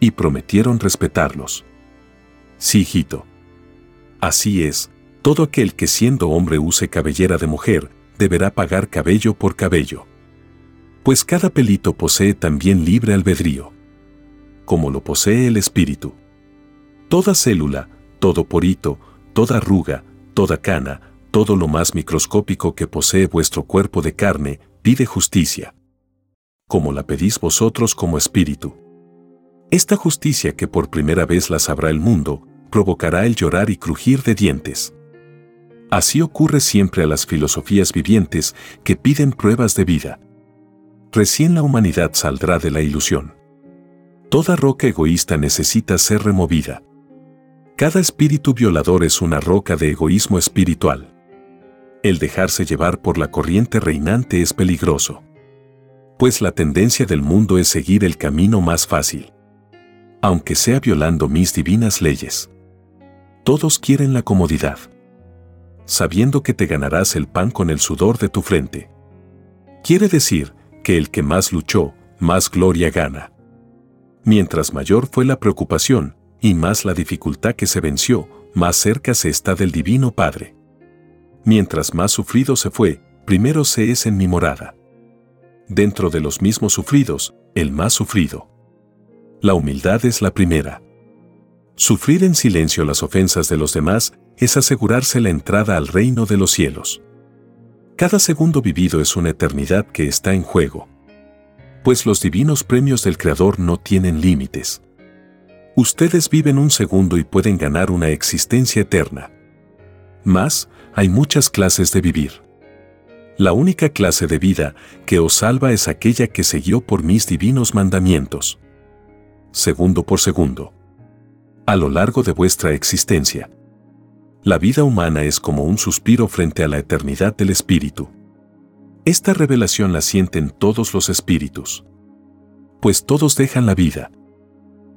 Y prometieron respetarlos. Sí, hijito. Así es, todo aquel que siendo hombre use cabellera de mujer, deberá pagar cabello por cabello. Pues cada pelito posee también libre albedrío. Como lo posee el espíritu. Toda célula, todo porito, toda arruga, toda cana, todo lo más microscópico que posee vuestro cuerpo de carne, pide justicia como la pedís vosotros como espíritu. Esta justicia que por primera vez la sabrá el mundo, provocará el llorar y crujir de dientes. Así ocurre siempre a las filosofías vivientes que piden pruebas de vida. Recién la humanidad saldrá de la ilusión. Toda roca egoísta necesita ser removida. Cada espíritu violador es una roca de egoísmo espiritual. El dejarse llevar por la corriente reinante es peligroso pues la tendencia del mundo es seguir el camino más fácil. Aunque sea violando mis divinas leyes. Todos quieren la comodidad. Sabiendo que te ganarás el pan con el sudor de tu frente. Quiere decir que el que más luchó, más gloria gana. Mientras mayor fue la preocupación, y más la dificultad que se venció, más cerca se está del Divino Padre. Mientras más sufrido se fue, primero se es en mi morada dentro de los mismos sufridos, el más sufrido. La humildad es la primera. Sufrir en silencio las ofensas de los demás es asegurarse la entrada al reino de los cielos. Cada segundo vivido es una eternidad que está en juego. Pues los divinos premios del Creador no tienen límites. Ustedes viven un segundo y pueden ganar una existencia eterna. Más, hay muchas clases de vivir. La única clase de vida que os salva es aquella que siguió por mis divinos mandamientos. Segundo por segundo. A lo largo de vuestra existencia. La vida humana es como un suspiro frente a la eternidad del espíritu. Esta revelación la sienten todos los espíritus. Pues todos dejan la vida.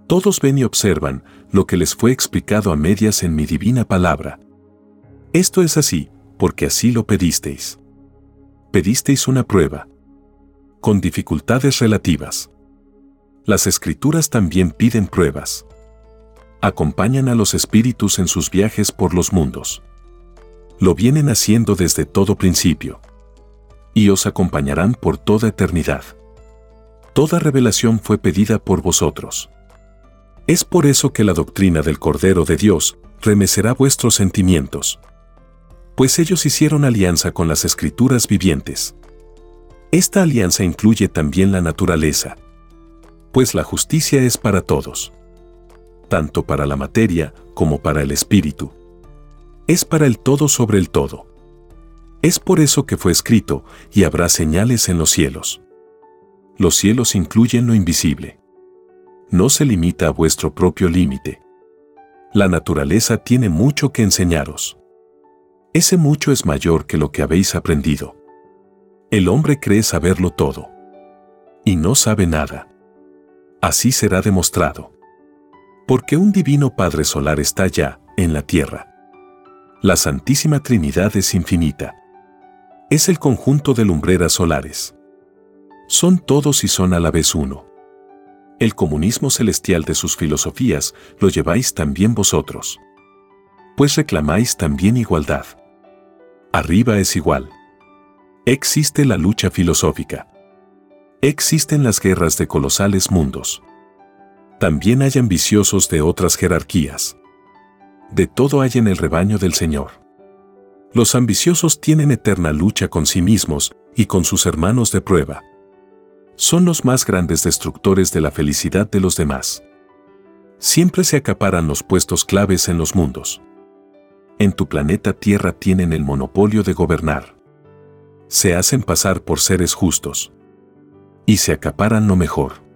Todos ven y observan lo que les fue explicado a medias en mi divina palabra. Esto es así, porque así lo pedisteis pedisteis una prueba. Con dificultades relativas. Las escrituras también piden pruebas. Acompañan a los espíritus en sus viajes por los mundos. Lo vienen haciendo desde todo principio. Y os acompañarán por toda eternidad. Toda revelación fue pedida por vosotros. Es por eso que la doctrina del Cordero de Dios remecerá vuestros sentimientos pues ellos hicieron alianza con las escrituras vivientes. Esta alianza incluye también la naturaleza, pues la justicia es para todos, tanto para la materia como para el espíritu. Es para el todo sobre el todo. Es por eso que fue escrito, y habrá señales en los cielos. Los cielos incluyen lo invisible. No se limita a vuestro propio límite. La naturaleza tiene mucho que enseñaros. Ese mucho es mayor que lo que habéis aprendido. El hombre cree saberlo todo. Y no sabe nada. Así será demostrado. Porque un divino Padre Solar está ya, en la tierra. La Santísima Trinidad es infinita. Es el conjunto de lumbreras solares. Son todos y son a la vez uno. El comunismo celestial de sus filosofías lo lleváis también vosotros. Pues reclamáis también igualdad. Arriba es igual. Existe la lucha filosófica. Existen las guerras de colosales mundos. También hay ambiciosos de otras jerarquías. De todo hay en el rebaño del Señor. Los ambiciosos tienen eterna lucha con sí mismos y con sus hermanos de prueba. Son los más grandes destructores de la felicidad de los demás. Siempre se acaparan los puestos claves en los mundos. En tu planeta Tierra tienen el monopolio de gobernar. Se hacen pasar por seres justos. Y se acaparan lo mejor.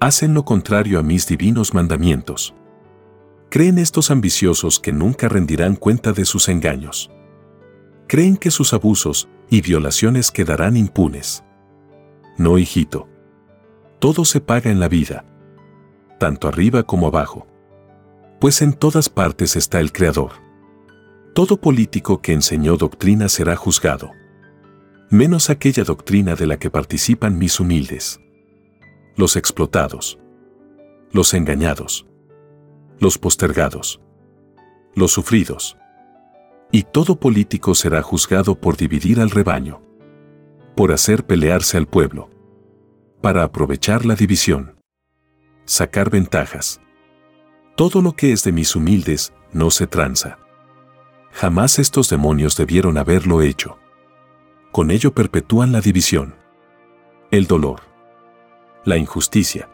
Hacen lo contrario a mis divinos mandamientos. Creen estos ambiciosos que nunca rendirán cuenta de sus engaños creen que sus abusos y violaciones quedarán impunes. No, hijito. Todo se paga en la vida, tanto arriba como abajo. Pues en todas partes está el Creador. Todo político que enseñó doctrina será juzgado. Menos aquella doctrina de la que participan mis humildes. Los explotados. Los engañados. Los postergados. Los sufridos y todo político será juzgado por dividir al rebaño, por hacer pelearse al pueblo, para aprovechar la división, sacar ventajas. Todo lo que es de mis humildes no se tranza. Jamás estos demonios debieron haberlo hecho. Con ello perpetúan la división, el dolor, la injusticia.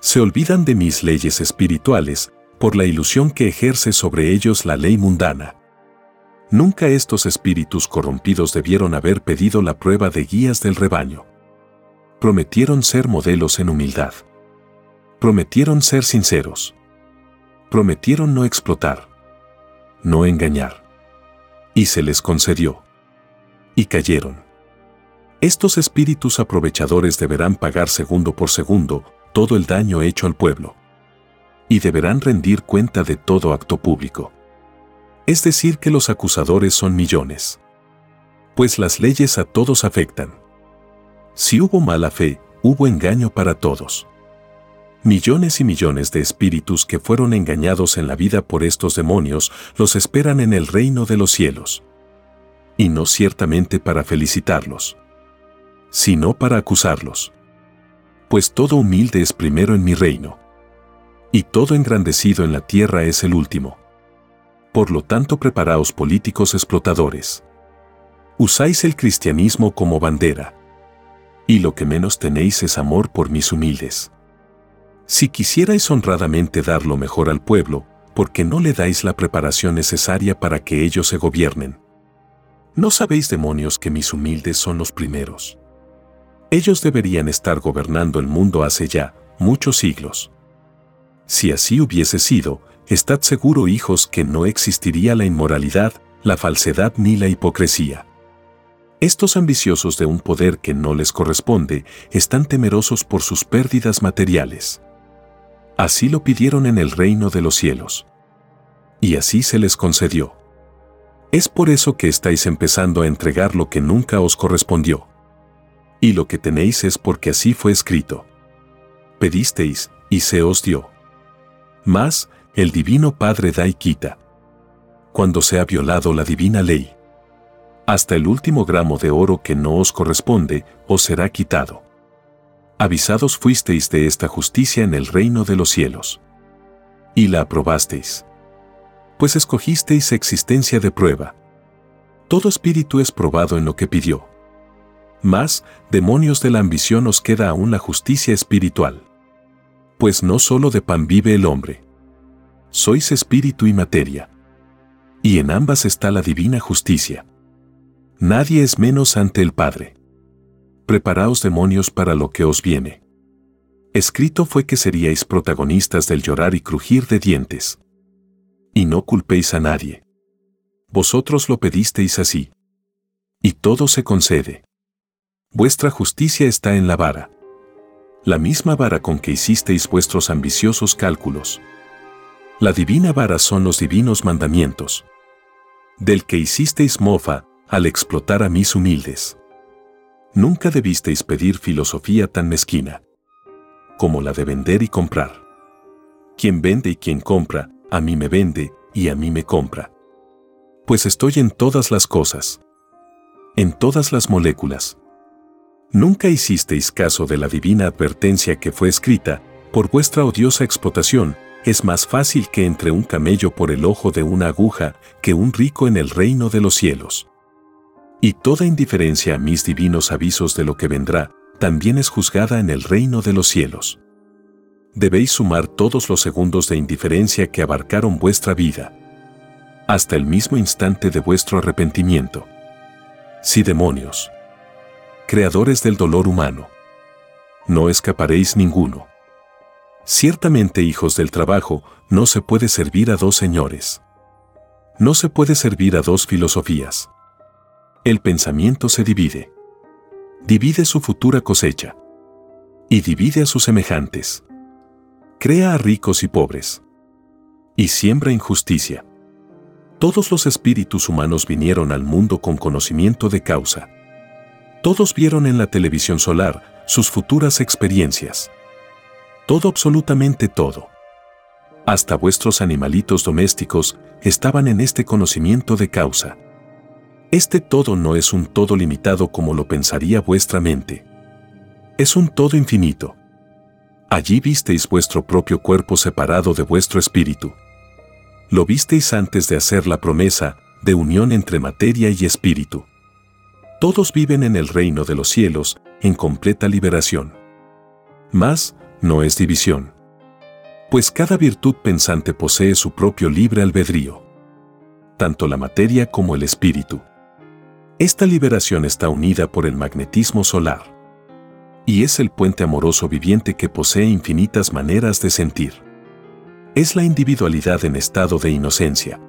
Se olvidan de mis leyes espirituales por la ilusión que ejerce sobre ellos la ley mundana Nunca estos espíritus corrompidos debieron haber pedido la prueba de guías del rebaño. Prometieron ser modelos en humildad. Prometieron ser sinceros. Prometieron no explotar. No engañar. Y se les concedió. Y cayeron. Estos espíritus aprovechadores deberán pagar segundo por segundo todo el daño hecho al pueblo. Y deberán rendir cuenta de todo acto público. Es decir, que los acusadores son millones. Pues las leyes a todos afectan. Si hubo mala fe, hubo engaño para todos. Millones y millones de espíritus que fueron engañados en la vida por estos demonios los esperan en el reino de los cielos. Y no ciertamente para felicitarlos, sino para acusarlos. Pues todo humilde es primero en mi reino. Y todo engrandecido en la tierra es el último. Por lo tanto, preparaos políticos explotadores. Usáis el cristianismo como bandera. Y lo que menos tenéis es amor por mis humildes. Si quisierais honradamente dar lo mejor al pueblo, ¿por qué no le dais la preparación necesaria para que ellos se gobiernen? ¿No sabéis, demonios, que mis humildes son los primeros? Ellos deberían estar gobernando el mundo hace ya muchos siglos. Si así hubiese sido, Estad seguro, hijos, que no existiría la inmoralidad, la falsedad ni la hipocresía. Estos ambiciosos de un poder que no les corresponde están temerosos por sus pérdidas materiales. Así lo pidieron en el reino de los cielos. Y así se les concedió. Es por eso que estáis empezando a entregar lo que nunca os correspondió. Y lo que tenéis es porque así fue escrito. Pedisteis, y se os dio. Mas, el Divino Padre da y quita. Cuando se ha violado la divina ley, hasta el último gramo de oro que no os corresponde os será quitado. Avisados fuisteis de esta justicia en el reino de los cielos. Y la aprobasteis. Pues escogisteis existencia de prueba. Todo espíritu es probado en lo que pidió. Mas, demonios de la ambición os queda aún la justicia espiritual. Pues no solo de pan vive el hombre sois espíritu y materia. Y en ambas está la divina justicia. Nadie es menos ante el Padre. Preparaos demonios para lo que os viene. Escrito fue que seríais protagonistas del llorar y crujir de dientes. Y no culpéis a nadie. Vosotros lo pedisteis así. Y todo se concede. Vuestra justicia está en la vara. La misma vara con que hicisteis vuestros ambiciosos cálculos. La divina vara son los divinos mandamientos. Del que hicisteis mofa al explotar a mis humildes. Nunca debisteis pedir filosofía tan mezquina. como la de vender y comprar. Quien vende y quien compra, a mí me vende y a mí me compra. Pues estoy en todas las cosas. En todas las moléculas. Nunca hicisteis caso de la divina advertencia que fue escrita, por vuestra odiosa explotación, es más fácil que entre un camello por el ojo de una aguja que un rico en el reino de los cielos. Y toda indiferencia a mis divinos avisos de lo que vendrá, también es juzgada en el reino de los cielos. Debéis sumar todos los segundos de indiferencia que abarcaron vuestra vida, hasta el mismo instante de vuestro arrepentimiento. Si demonios, creadores del dolor humano, no escaparéis ninguno. Ciertamente, hijos del trabajo, no se puede servir a dos señores. No se puede servir a dos filosofías. El pensamiento se divide. Divide su futura cosecha. Y divide a sus semejantes. Crea a ricos y pobres. Y siembra injusticia. Todos los espíritus humanos vinieron al mundo con conocimiento de causa. Todos vieron en la televisión solar sus futuras experiencias todo absolutamente todo. Hasta vuestros animalitos domésticos estaban en este conocimiento de causa. Este todo no es un todo limitado como lo pensaría vuestra mente. Es un todo infinito. Allí visteis vuestro propio cuerpo separado de vuestro espíritu. Lo visteis antes de hacer la promesa de unión entre materia y espíritu. Todos viven en el reino de los cielos en completa liberación. Más, no es división. Pues cada virtud pensante posee su propio libre albedrío. Tanto la materia como el espíritu. Esta liberación está unida por el magnetismo solar. Y es el puente amoroso viviente que posee infinitas maneras de sentir. Es la individualidad en estado de inocencia.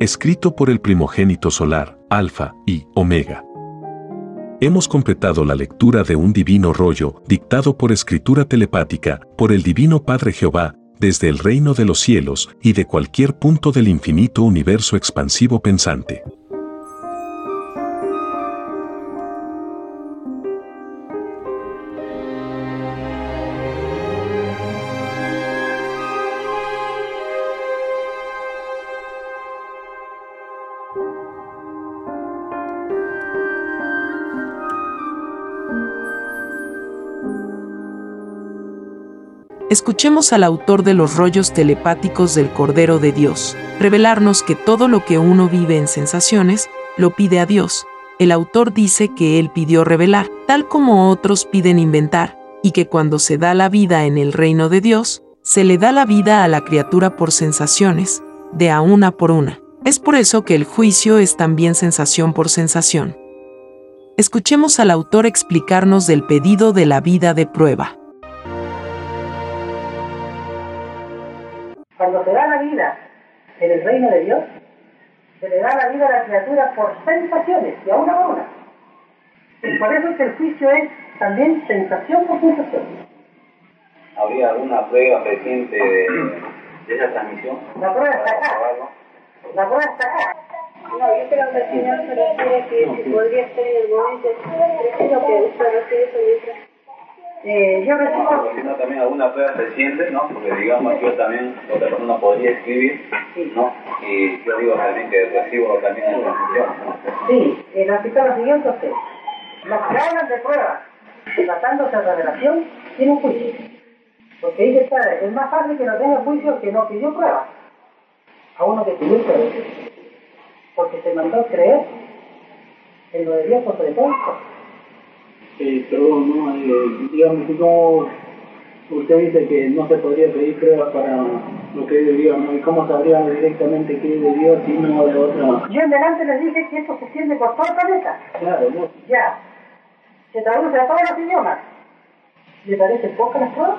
Escrito por el primogénito solar, Alfa y Omega. Hemos completado la lectura de un divino rollo, dictado por escritura telepática, por el Divino Padre Jehová, desde el reino de los cielos y de cualquier punto del infinito universo expansivo pensante. Escuchemos al autor de los rollos telepáticos del Cordero de Dios, revelarnos que todo lo que uno vive en sensaciones, lo pide a Dios. El autor dice que él pidió revelar, tal como otros piden inventar, y que cuando se da la vida en el reino de Dios, se le da la vida a la criatura por sensaciones, de a una por una. Es por eso que el juicio es también sensación por sensación. Escuchemos al autor explicarnos del pedido de la vida de prueba. Cuando se da la vida en el reino de Dios, se le da la vida a la criatura por sensaciones, y a una por una. Y por eso es que el juicio es también sensación por sensación. ¿Habría alguna prueba reciente de, esa transmisión? La prueba está acá. La prueba está acá. No, yo creo que el Señor se refiere que podría ser en el momento, lo que usted mientras eh, yo recibo... Sino también alguna prueba reciente, ¿no? Porque digamos, yo también, otra persona podría escribir, ¿no? Y yo digo también que recibo también la transmisión, ¿no? Sí, en la lo siguiente usted. Los que hablan de pruebas, tratándose de revelación, tienen juicio. Porque dice, está, es más fácil que no tenga juicio que no que yo prueba. A uno que pidió prueba. Porque se mandó a creer en lo de Dios por todo eh, perdón, ¿no? Eh, digamos, no, usted dice que no se podría pedir pruebas para lo que es de Dios, ¿no? ¿Y cómo sabríamos directamente qué es de Dios y no de otra? Yo en delante les dije que esto se extiende por todo el planeta. Claro, ¿no? Ya. Se traduce a todos los idiomas. ¿Le parece poca las pruebas?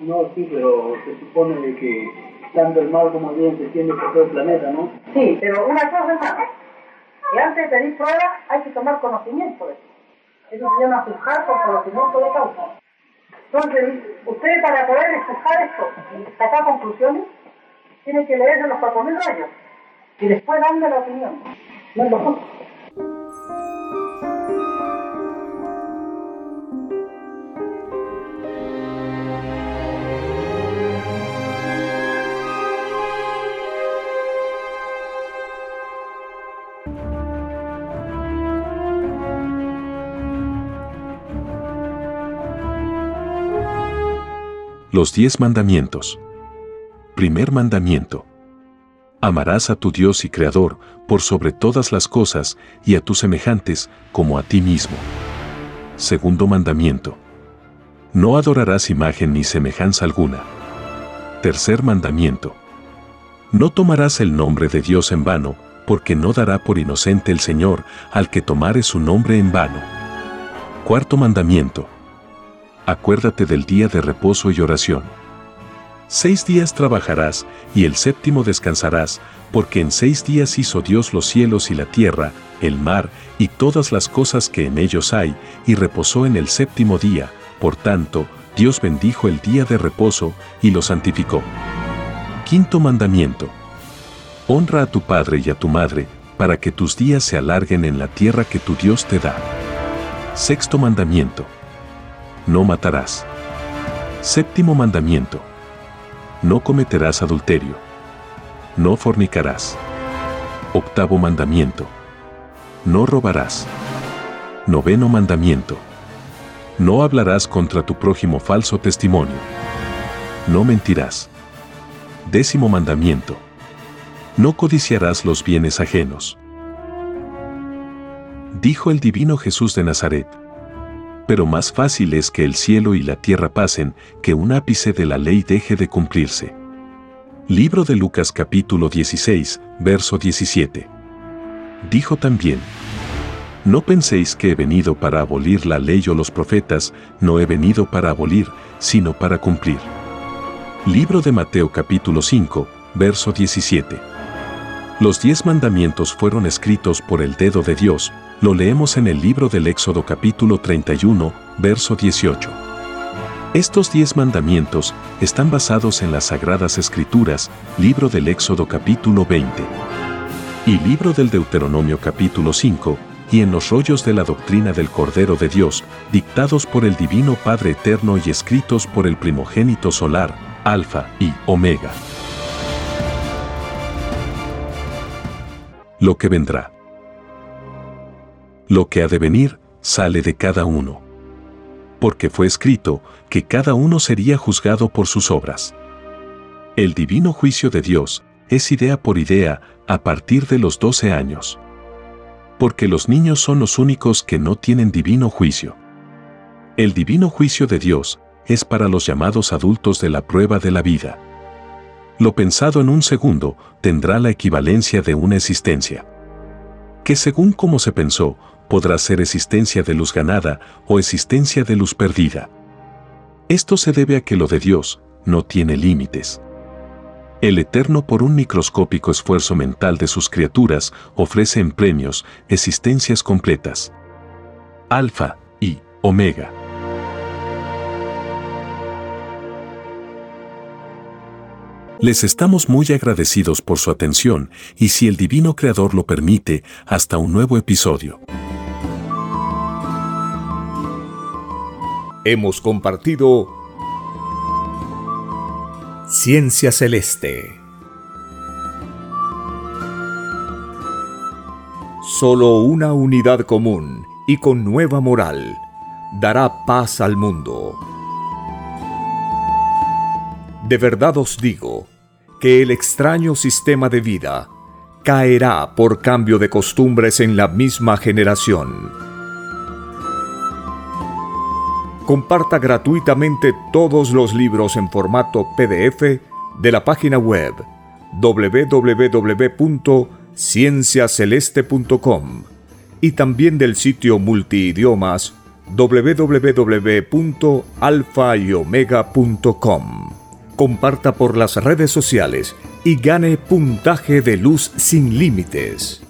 No, sí, pero se supone de que tanto el mal como el bien se extiende por todo el planeta, ¿no? Sí, pero una cosa es más. Que antes de pedir pruebas hay que tomar conocimiento de eso. Eso se llama juzgar por conocimiento de causa. Entonces, usted para poder juzgar esto y sacar conclusiones, tiene que leerse los 4.000 rayos y después darle la opinión. No es lo Los diez mandamientos. Primer mandamiento. Amarás a tu Dios y Creador por sobre todas las cosas y a tus semejantes como a ti mismo. Segundo mandamiento. No adorarás imagen ni semejanza alguna. Tercer mandamiento. No tomarás el nombre de Dios en vano, porque no dará por inocente el Señor al que tomare su nombre en vano. Cuarto mandamiento acuérdate del día de reposo y oración. Seis días trabajarás y el séptimo descansarás, porque en seis días hizo Dios los cielos y la tierra, el mar y todas las cosas que en ellos hay, y reposó en el séptimo día. Por tanto, Dios bendijo el día de reposo y lo santificó. Quinto mandamiento. Honra a tu padre y a tu madre, para que tus días se alarguen en la tierra que tu Dios te da. Sexto mandamiento no matarás. Séptimo mandamiento. No cometerás adulterio. No fornicarás. Octavo mandamiento. No robarás. Noveno mandamiento. No hablarás contra tu prójimo falso testimonio. No mentirás. Décimo mandamiento. No codiciarás los bienes ajenos. Dijo el divino Jesús de Nazaret pero más fácil es que el cielo y la tierra pasen, que un ápice de la ley deje de cumplirse. Libro de Lucas capítulo 16, verso 17. Dijo también, No penséis que he venido para abolir la ley o los profetas, no he venido para abolir, sino para cumplir. Libro de Mateo capítulo 5, verso 17. Los diez mandamientos fueron escritos por el dedo de Dios, lo leemos en el libro del Éxodo capítulo 31, verso 18. Estos diez mandamientos están basados en las Sagradas Escrituras, libro del Éxodo capítulo 20 y libro del Deuteronomio capítulo 5, y en los rollos de la doctrina del Cordero de Dios, dictados por el Divino Padre Eterno y escritos por el primogénito solar, Alfa y Omega. Lo que vendrá. Lo que ha de venir sale de cada uno. Porque fue escrito que cada uno sería juzgado por sus obras. El divino juicio de Dios es idea por idea a partir de los 12 años. Porque los niños son los únicos que no tienen divino juicio. El divino juicio de Dios es para los llamados adultos de la prueba de la vida. Lo pensado en un segundo tendrá la equivalencia de una existencia. Que según como se pensó, podrá ser existencia de luz ganada o existencia de luz perdida. Esto se debe a que lo de Dios no tiene límites. El Eterno por un microscópico esfuerzo mental de sus criaturas ofrece en premios existencias completas. Alfa y Omega. Les estamos muy agradecidos por su atención y si el Divino Creador lo permite, hasta un nuevo episodio. Hemos compartido Ciencia Celeste. Solo una unidad común y con nueva moral dará paz al mundo. De verdad os digo que el extraño sistema de vida caerá por cambio de costumbres en la misma generación comparta gratuitamente todos los libros en formato PDF de la página web www.cienciaceleste.com y también del sitio multiidiomas www.alfayomega.com. Comparta por las redes sociales y gane puntaje de luz sin límites.